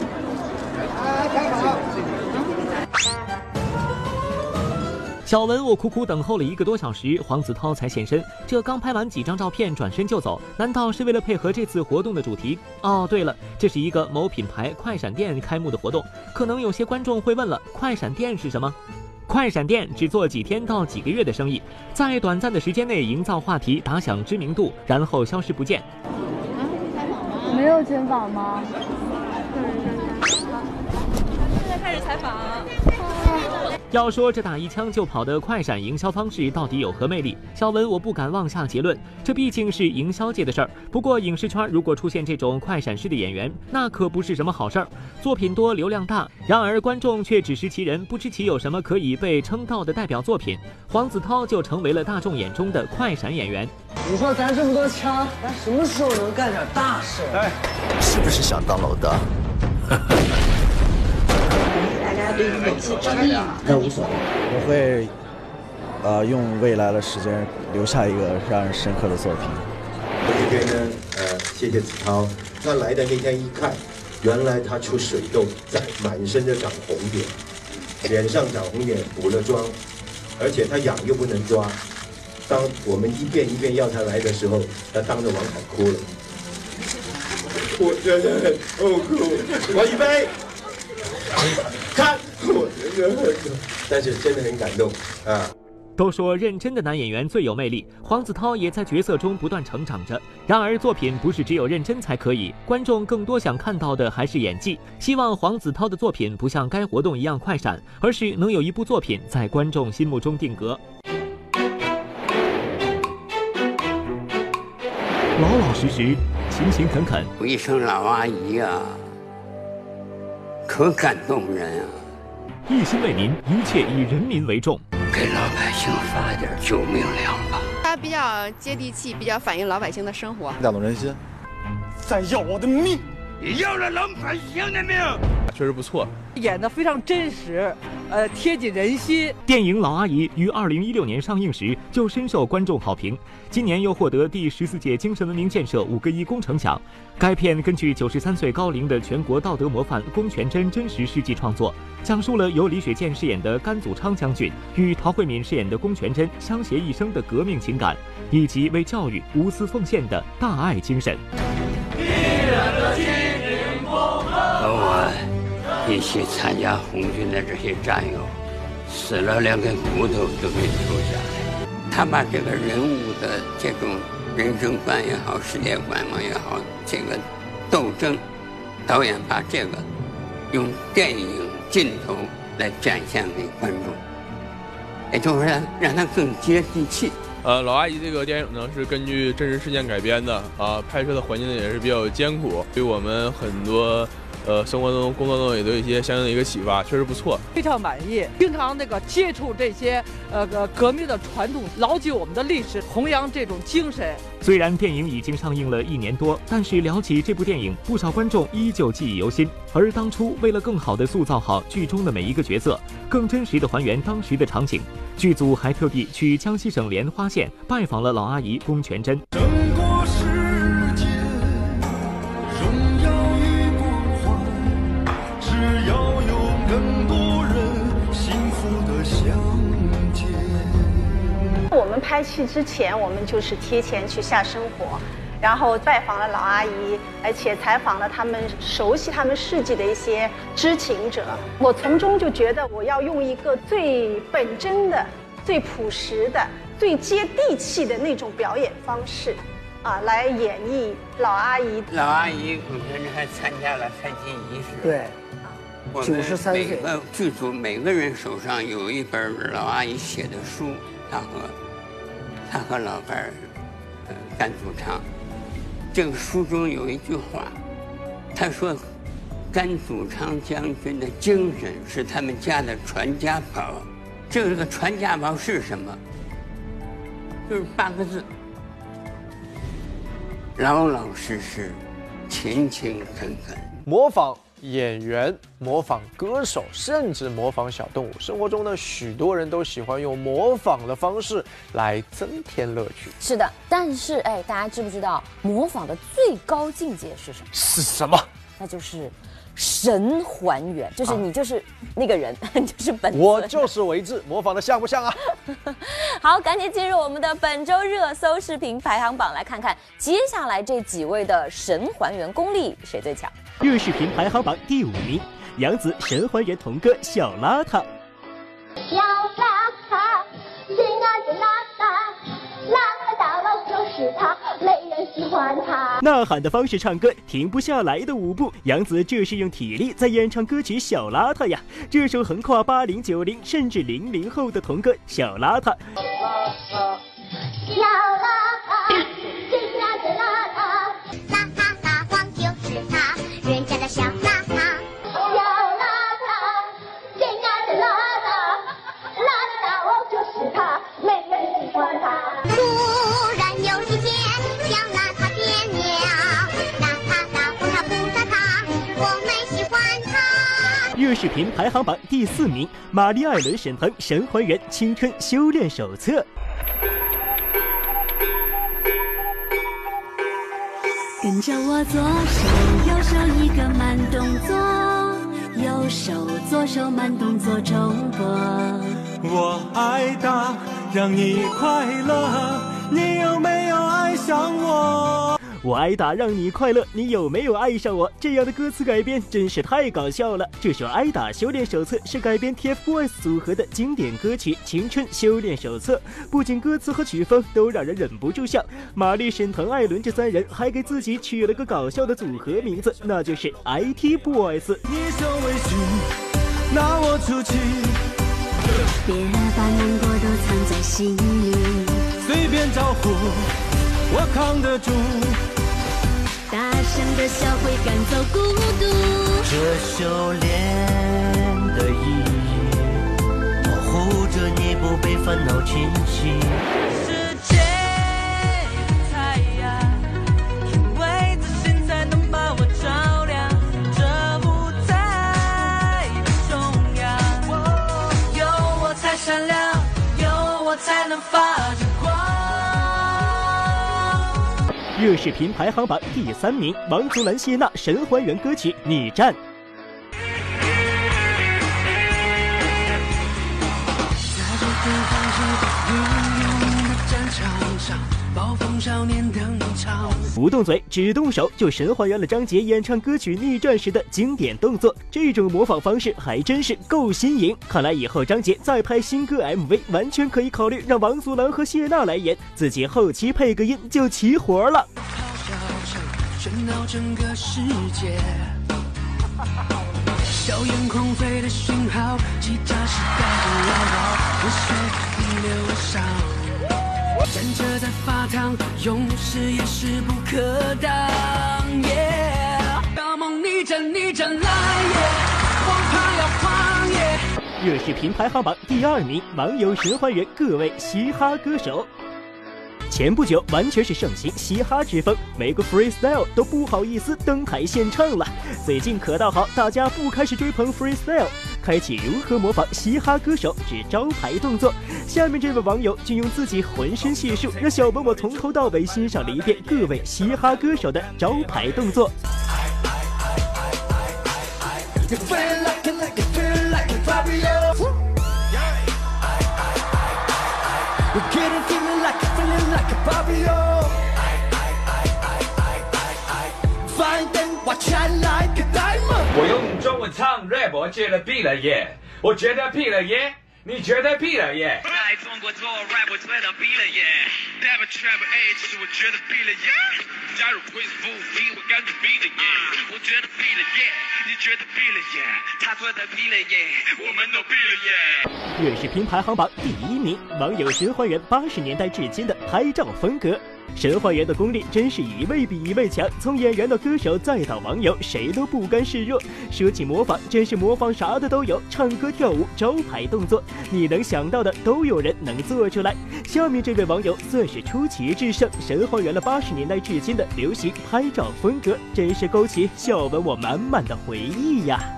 小文，我苦苦等候了一个多小时，黄子韬才现身。这刚拍完几张照片，转身就走，难道是为了配合这次活动的主题？哦，对了，这是一个某品牌快闪店开幕的活动。可能有些观众会问了，快闪店是什么？快闪店只做几天到几个月的生意，在短暂的时间内营造话题，打响知名度，然后消失不见。没有肩膀吗？现在开始采访。要说这打一枪就跑的快闪营销方式到底有何魅力？小文我不敢妄下结论，这毕竟是营销界的事儿。不过影视圈如果出现这种快闪式的演员，那可不是什么好事儿。作品多，流量大，然而观众却只识其人，不知其有什么可以被称道的代表作品。黄子韬就成为了大众眼中的快闪演员。你说咱这么多枪，咱什么时候能干点大事？哎，是不是想当老大？大家对你有些争议嘛？那无所谓，我会，呃，用未来的时间留下一个让人深刻的作品。这边呢，呃，谢谢子韬。他来的那天一看，原来他出水痘，在满身的长红点，脸上长红点，补了妆，而且他痒又不能抓。当我们一遍一遍要他来的时候，他当着王凯哭了。我真的很痛苦，我预备，看，但是真的很感动啊。都说认真的男演员最有魅力，黄子韬也在角色中不断成长着。然而作品不是只有认真才可以，观众更多想看到的还是演技。希望黄子韬的作品不像该活动一样快闪，而是能有一部作品在观众心目中定格。老老实实，勤勤恳恳。我一声老阿姨啊，可感动人啊！一心为民，一切以人民为重。给老百姓发点救命粮吧。他比较接地气，比较反映老百姓的生活，打动人心。再要我的命，你要了老百姓的命。确实不错，演的非常真实，呃，贴近人心。电影《老阿姨》于二零一六年上映时就深受观众好评，今年又获得第十四届精神文明建设五个一工程奖。该片根据九十三岁高龄的全国道德模范龚全珍真实事迹创作，讲述了由李雪健饰演的甘祖昌将军与陶慧敏饰演的龚全珍相携一生的革命情感，以及为教育无私奉献的大爱精神。一起参加红军的这些战友，死了连根骨头都没留下来。他把这个人物的这种人生观也好，世界观嘛也好，这个斗争，导演把这个用电影镜头来展现给观众，也就是让让他更接地气。呃，老阿姨这个电影呢是根据真实事件改编的啊，拍摄的环境也是比较艰苦，对我们很多呃生活中、工作中也都有一些相应的一个启发，确实不错，非常满意。经常那个接触这些呃革革命的传统，牢记我们的历史，弘扬这种精神。虽然电影已经上映了一年多，但是聊起这部电影，不少观众依旧记忆犹新。而当初为了更好地塑造好剧中的每一个角色，更真实地还原当时的场景，剧组还特地去江西省莲花县拜访了老阿姨龚全珍。拍戏之前，我们就是提前去下生活，然后拜访了老阿姨，而且采访了他们熟悉他们事迹的一些知情者。我从中就觉得，我要用一个最本真的、最朴实的、最接地气的那种表演方式，啊，来演绎老阿姨。老阿姨龚全珍还参加了开机仪式。对，我们93岁每个剧组每个人手上有一本老阿姨写的书，她和他和老伴儿呃甘祖昌。这个书中有一句话，他说：“甘祖昌将军的精神是他们家的传家宝。这个传家宝是什么？就是八个字：老老实实，勤勤恳恳。”模仿演员、模仿歌手，甚至模仿小动物。生活中呢，许多人都喜欢用模仿的方式来增添乐趣。是的，但是哎，大家知不知道模仿的最高境界是什么？是什么？那就是神还原，就是你就是那个人，就是本。我就是为志，模仿的像不像啊？好，赶紧进入我们的本周热搜视频排行榜，来看看接下来这几位的神还原功力谁最强。热视频排行榜第五名，杨紫神还原童歌小邋遢。小邋遢，亲爱的邋遢，邋遢大王就是他，没人喜欢他。呐喊的方式唱歌，停不下来的舞步，杨紫这是用体力在演唱歌曲《小邋遢》呀。这首横跨八零、九零甚至零零后的童歌《小邋遢》。小邋遢，最邋的邋遢，热视频排行榜第四名，玛丽艾伦沈腾《神还原青春修炼手册》。跟着我左手右手一个慢动作，右手左手慢动作重播。我爱打，让你快乐，你有没有爱上我？我挨打让你快乐，你有没有爱上我？这样的歌词改编真是太搞笑了。这首《挨打修炼手册》是改编 TFBOYS 组合的经典歌曲《青春修炼手册》，不仅歌词和曲风都让人忍不住笑。玛丽、沈腾、艾伦这三人还给自己取了个搞笑的组合名字，那就是 IT Boys。你受委屈，拿我出气，别把难过都藏在心里，随便招呼，我扛得住。大声的笑会赶走孤独。这修炼的意义，保护着你不被烦恼侵袭。世界的太阳，因为自信才能把我照亮。这舞台的中央，有我才闪亮，有我才能发热视频排行榜第三名，王祖蓝、谢娜神还原歌曲《你站》。在这个放肆的英勇的战场上，暴风少年。不动嘴，只动手，就神还原了张杰演唱歌曲《逆转》时的经典动作。这种模仿方式还真是够新颖。看来以后张杰再拍新歌 MV，完全可以考虑让王祖蓝和谢娜来演，自己后期配个音就齐活了。咆哮声喧闹整个世界，硝烟狂飞的讯号，吉他时代的唠叨，热血逆流上。站着在发烫，勇士也势不可挡。Yeah，大梦逆战逆战来耶，王牌要放耶。热视频排行榜第二名，网友神还原各位嘻哈歌手。前不久完全是盛行嘻哈之风，每个 freestyle 都不好意思登台献唱了。最近可倒好，大家不开始追捧 freestyle，开启如何模仿嘻哈歌手之招牌动作。下面这位网友竟用自己浑身解数，让小本我从头到尾欣赏了一遍各位嘻哈歌手的招牌动作。我用中文唱 rap，我觉得毙了耶！我觉得毙了耶！你觉得毙了耶？在中国做 rap，我觉得毙了耶。Dabba Trap A，其实我觉得毙了耶。加入 Quiz 服务器，我感觉毙了耶。我觉得毙了耶，你觉得毙了耶？他觉得毙了耶，我们都毙了耶。热视频排行榜第一名，网友循还原八十年代至今的拍照风格。神还原的功力真是一位比一位强，从演员到歌手再到网友，谁都不甘示弱。说起模仿，真是模仿啥的都有，唱歌跳舞、招牌动作，你能想到的都有人能做出来。下面这位网友算是出奇制胜，神还原了八十年代至今的流行拍照风格，真是勾起小文我满满的回忆呀。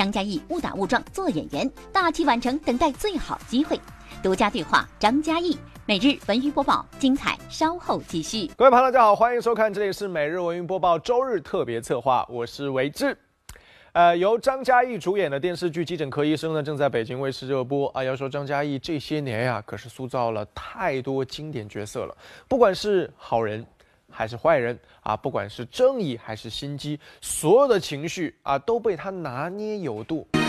张嘉译误打误撞做演员，大器晚成，等待最好机会。独家对话张嘉译。每日文娱播报，精彩稍后继续。各位朋友，大家好，欢迎收看，这里是每日文娱播报周日特别策划，我是维志。呃，由张嘉译主演的电视剧《急诊科医生》呢，正在北京卫视热播啊。要说张嘉译这些年呀，可是塑造了太多经典角色了，不管是好人还是坏人啊，不管是正义还是心机，所有的情绪啊，都被他拿捏有度。别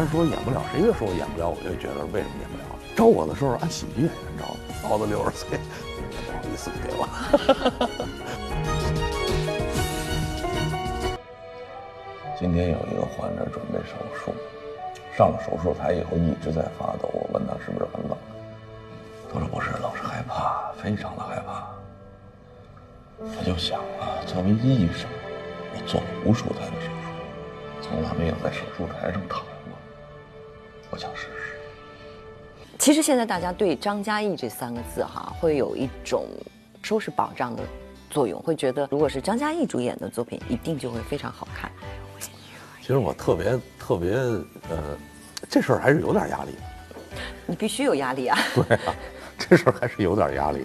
人说演不了，谁越说我演不了，我就觉得为什么演不了？招我的时候按喜剧演员招的，到了六十岁。不好意思给我。今天有一个患者准备手术，上了手术台以后一直在发抖。我问他是不是很冷，他说不是，老是害怕，非常的害怕。我就想啊，作为医生，我做了无数台的手术，从来没有在手术台上躺过。我想试试。其实现在大家对张嘉译这三个字哈，会有一种收视保障的作用，会觉得如果是张嘉译主演的作品，一定就会非常好看。其实我特别特别呃，这事儿还是有点压力。你必须有压力啊！对啊，这事儿还是有点压力，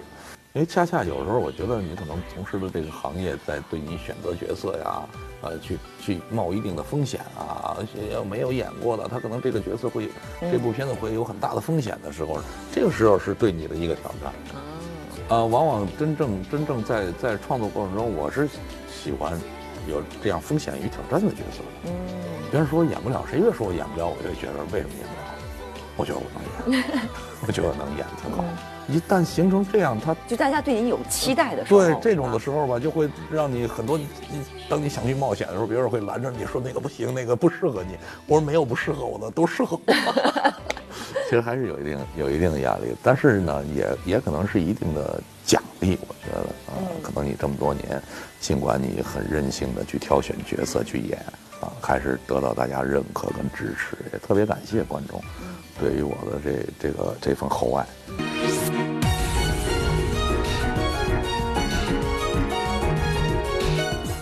因为恰恰有时候我觉得你可能从事的这个行业，在对你选择角色呀，呃，去去冒一定的风险啊，而且要没有演过的，他可能这个角色会，这部片子会有很大的风险的时候，这个时候是对你的一个挑战。啊，往往真正真正在在创作过程中，我是喜欢有这样风险与挑战的角色。嗯，别人说我演不了，谁越说我演不了，我就觉得为什么演不了？我觉得我能演，我觉得能演挺好。一旦形成这样，他就大家对你有期待的时候，对这种的时候吧，就会让你很多。你当你想去冒险的时候，别人会拦着你说那个不行，那个不适合你。我说没有不适合我的，都适合我。其实还是有一定有一定的压力，但是呢，也也可能是一定的奖励。我觉得啊，可能你这么多年，尽管你很任性的去挑选角色去演啊，还是得到大家认可跟支持，也特别感谢观众对于我的这这个这份厚爱。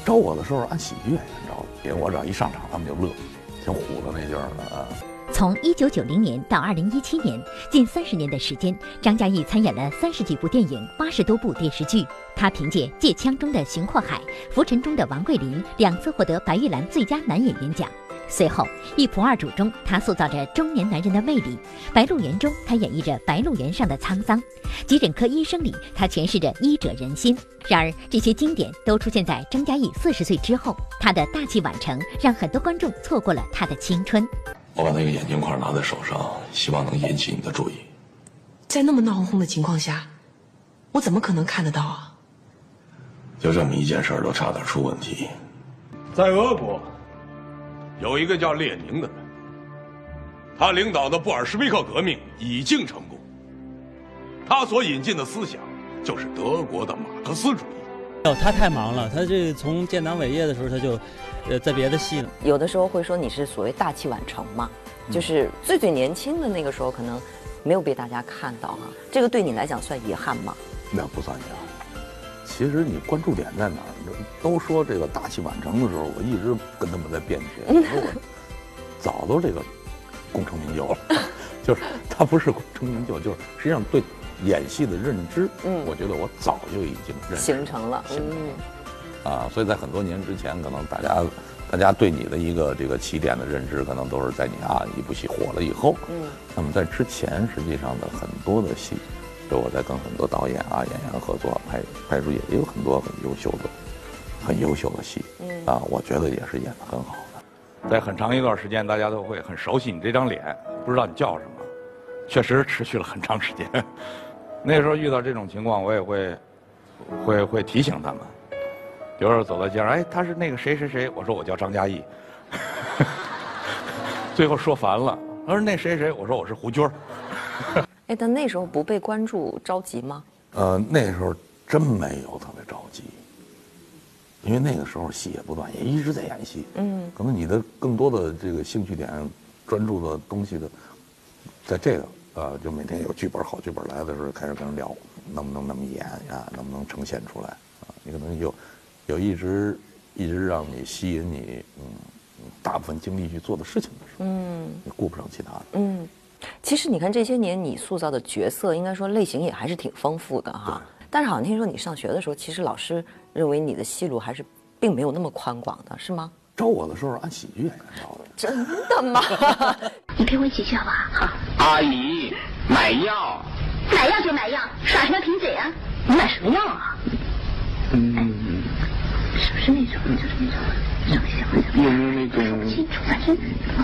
招我的时候按喜剧演员招的，因为我只要一上场，他们就乐，挺虎的那劲儿的啊。从一九九零年到二零一七年，近三十年的时间，张嘉译参演了三十几部电影、八十多部电视剧。他凭借《借枪中的邢阔海》《浮沉中的王桂林》两次获得白玉兰最佳男演员奖。随后，《一仆二主》中，他塑造着中年男人的魅力；《白鹿原》中，他演绎着白鹿原上的沧桑；《急诊科医生》里，他诠释着医者仁心。然而，这些经典都出现在张嘉译四十岁之后。他的大器晚成，让很多观众错过了他的青春。我把那个眼镜框拿在手上，希望能引起你的注意。在那么闹哄哄的情况下，我怎么可能看得到啊？就这么一件事儿，都差点出问题。在俄国，有一个叫列宁的人，他领导的布尔什维克革命已经成功。他所引进的思想就是德国的马克思主义。哦，他太忙了，他这从建党伟业的时候他就。呃，在别的戏呢，有的时候会说你是所谓大器晚成嘛，就是最最年轻的那个时候，可能没有被大家看到哈。这个对你来讲算遗憾吗？那不算遗憾。其实你关注点在哪儿？都说这个大器晚成的时候，我一直跟他们在辩解，我 早都这个功成名就了。就是他不是功成名就，就是实际上对演戏的认知，嗯，我觉得我早就已经认形成了，嗯。啊，所以在很多年之前，可能大家，大家对你的一个这个起点的认知，可能都是在你啊一部戏火了以后。嗯。那么在之前，实际上的很多的戏，就我在跟很多导演啊、演员合作拍拍出也也有很多很优秀的、很优秀的戏。嗯。啊，我觉得也是演的很好的。在很长一段时间，大家都会很熟悉你这张脸，不知道你叫什么，确实持续了很长时间。那时候遇到这种情况，我也会，会会提醒他们。有时候走到街上，哎，他是那个谁谁谁，我说我叫张嘉译，最后说烦了，他说那谁谁，我说我是胡军儿。哎，但那时候不被关注着急吗？呃，那时候真没有特别着急，因为那个时候戏也不断，也一直在演戏。嗯，可能你的更多的这个兴趣点、专注的东西的，在这个呃，就每天有剧本好剧本来的时候开始跟人聊，能不能那么演啊，能不能呈现出来啊？你可能有有一直一直让你吸引你，嗯，大部分精力去做的事情的时候，嗯你顾不上其他的。嗯，其实你看这些年你塑造的角色，应该说类型也还是挺丰富的哈。但是好像听说你上学的时候，其实老师认为你的戏路还是并没有那么宽广的，是吗？招我的时候按喜剧演员招的。真的吗？你陪我一起去好不好？好。阿姨，买药。买药就买药，耍什么贫嘴啊？你买什么药啊？嗯，是不是那种就是那种有没有那种清楚，反正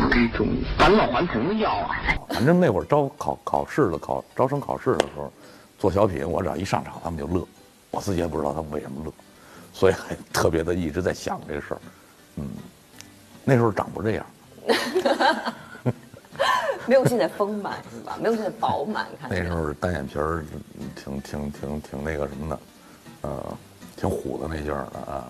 那种返老还童的药啊？反正那会儿招考考试的考招生考试的时候，做小品，我只要一上场，他们就乐，我自己也不知道他们为什么乐，所以还特别的一直在想这个事儿。嗯，那时候长不这样，没有现在丰满是吧？没有现在饱满，看那时候单眼皮儿挺挺挺挺那个什么的，呃，挺虎的那劲儿的啊。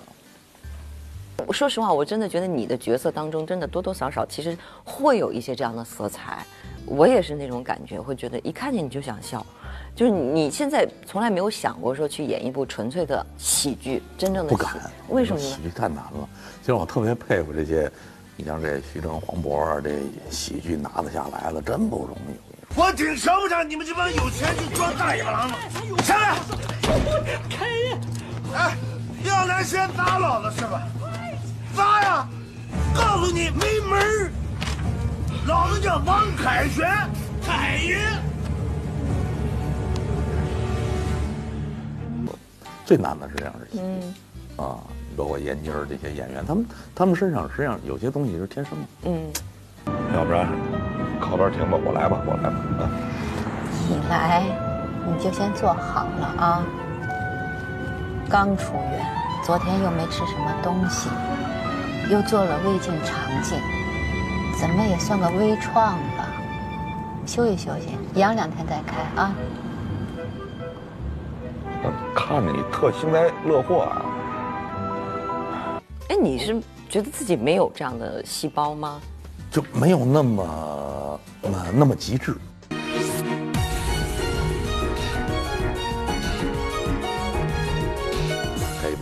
我说实话，我真的觉得你的角色当中，真的多多少少其实会有一些这样的色彩。我也是那种感觉，会觉得一看见你就想笑。就是你现在从来没有想过说去演一部纯粹的喜剧，真正的喜不敢，为什么呢？喜剧太难了。其实我特别佩服这些，你像这徐峥、黄渤啊，这喜剧拿得下来了，真不容易。我挺瞧不上你们这帮有钱就装大野狼了？下来！开呀！哎，要来先打老子是吧？砸呀！告诉你没门儿！老子叫王凯旋，凯爷。最难的是这样的戏嗯啊，包括闫妮儿这些演员，他们他们身上实际上有些东西是天生的。嗯，要不然靠边停吧，我来吧，我来吧啊。你来，你就先坐好了啊。刚出院，昨天又没吃什么东西，又做了胃镜肠镜，怎么也算个微创吧。休息休息，养两天再开啊。看着你特幸灾乐祸啊。哎，你是觉得自己没有这样的细胞吗？就没有那么那那么极致。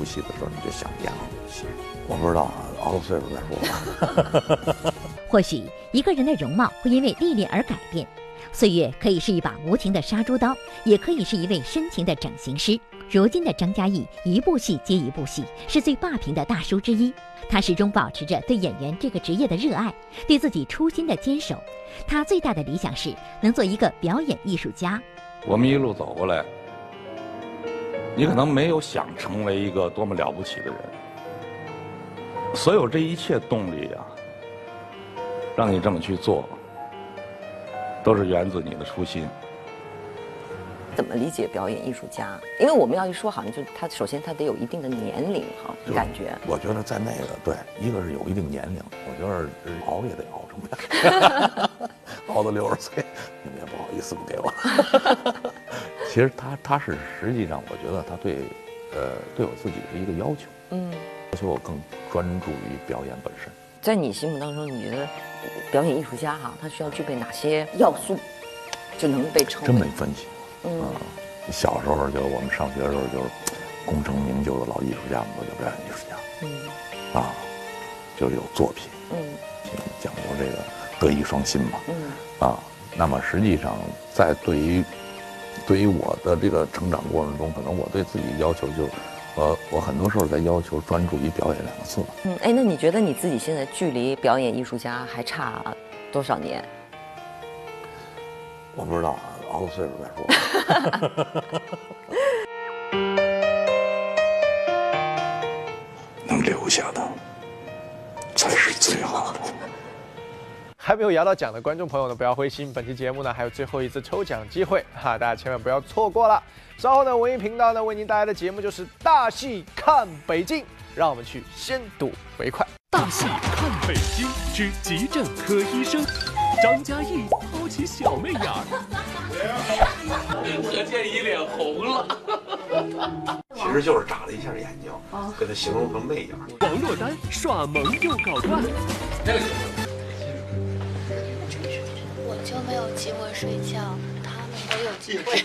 戏的时候，你就想演好戏。我不知道啊，熬到岁数再说吧。或许一个人的容貌会因为历练而改变，岁月可以是一把无情的杀猪刀，也可以是一位深情的整形师。如今的张嘉译，一部戏接一部戏，是最霸屏的大叔之一。他始终保持着对演员这个职业的热爱，对自己初心的坚守。他最大的理想是能做一个表演艺术家。我们一路走过来，你可能没有想成为一个多么了不起的人，所有这一切动力啊，让你这么去做，都是源自你的初心。怎么理解表演艺术家？因为我们要一说，好像就他首先他得有一定的年龄哈，感觉。我觉得在那个对，一个是有一定年龄，我觉得熬也得熬成这样，熬到六十岁，你们也不好意思不给我。其实他他是实际上，我觉得他对，呃，对我自己是一个要求，嗯，要求我更专注于表演本身。在你心目当中，你觉得表演艺术家哈，他需要具备哪些要素，就能被称？真没分析。嗯，小时候就我们上学的时候就是功成名就的老艺术家，我叫表演艺术家。嗯，啊，就是有作品。嗯，讲究这个德艺双馨嘛。嗯，啊，那么实际上在对于对于我的这个成长过程中，可能我对自己要求就，呃，我很多时候在要求专注于表演两个字。嗯，哎，那你觉得你自己现在距离表演艺术家还差多少年？我不知道啊，熬到岁数再说。能留下的才是最好的。还没有摇到奖的观众朋友呢，不要灰心，本期节目呢还有最后一次抽奖机会哈，大家千万不要错过了。稍后呢，文艺频道呢为您带来的节目就是大戏看北京，让我们去先睹为快。大戏看北京之急诊科医生，张嘉译抛起小媚眼儿。何建一脸红了，其实就是眨了一下眼睛，给他形容成媚眼。王珞丹耍萌又搞怪，我就没有机会睡觉，他们都有机会。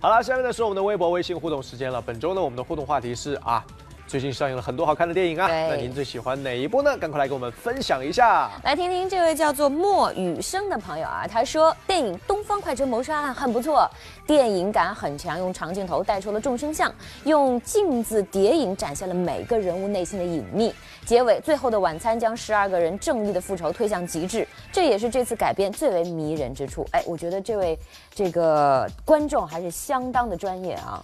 好了，下面呢是我们的微博、微信互动时间了。本周呢，我们的互动话题是啊，最近上映了很多好看的电影啊，那您最喜欢哪一部呢？赶快来跟我们分享一下。来听听这位叫做莫雨生的朋友啊，他说电影《东方快车谋杀案》很不错，电影感很强，用长镜头带出了众生相，用镜子叠影展现了每个人物内心的隐秘。结尾最后的晚餐将十二个人正义的复仇推向极致，这也是这次改编最为迷人之处。哎，我觉得这位这个观众还是相当的专业啊。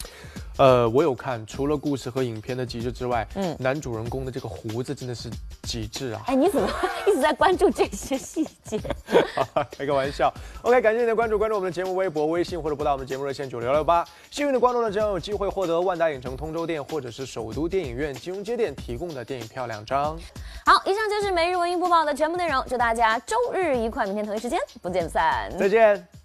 呃，我有看，除了故事和影片的极致之外，嗯嗯，男主人公的这个胡子真的是极致啊！哎，你怎么 一直在关注这些细节？开个玩笑。OK，感谢您的关注，关注我们的节目微博、微信或者拨打我们节目热线九六六八。幸运的观众呢，将有机会获得万达影城通州店或者是首都电影院金融街店提供的电影票两张。好，以上就是每日文娱播报的全部内容，祝大家周日愉快，明天同一时间不见不散。再见。